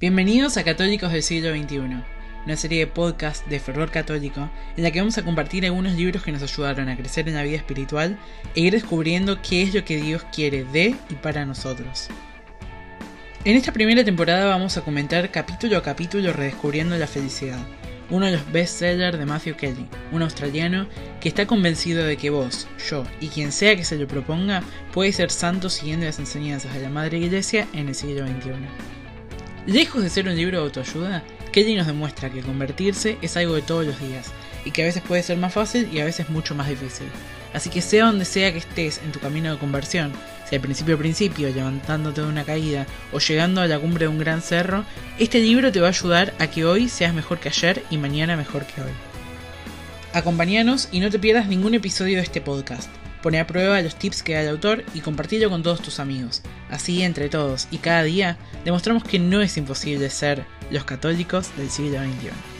Bienvenidos a Católicos del siglo XXI, una serie de podcast de fervor católico en la que vamos a compartir algunos libros que nos ayudaron a crecer en la vida espiritual e ir descubriendo qué es lo que Dios quiere de y para nosotros. En esta primera temporada vamos a comentar capítulo a capítulo Redescubriendo la Felicidad, uno de los bestsellers de Matthew Kelly, un australiano que está convencido de que vos, yo y quien sea que se lo proponga puede ser santo siguiendo las enseñanzas de la Madre Iglesia en el siglo XXI. Lejos de ser un libro de autoayuda, Kelly nos demuestra que convertirse es algo de todos los días y que a veces puede ser más fácil y a veces mucho más difícil. Así que sea donde sea que estés en tu camino de conversión, sea al principio principio, levantándote de una caída o llegando a la cumbre de un gran cerro, este libro te va a ayudar a que hoy seas mejor que ayer y mañana mejor que hoy. Acompáñanos y no te pierdas ningún episodio de este podcast. Pone a prueba los tips que da el autor y compartilo con todos tus amigos. Así, entre todos y cada día, demostramos que no es imposible ser los católicos del siglo XXI.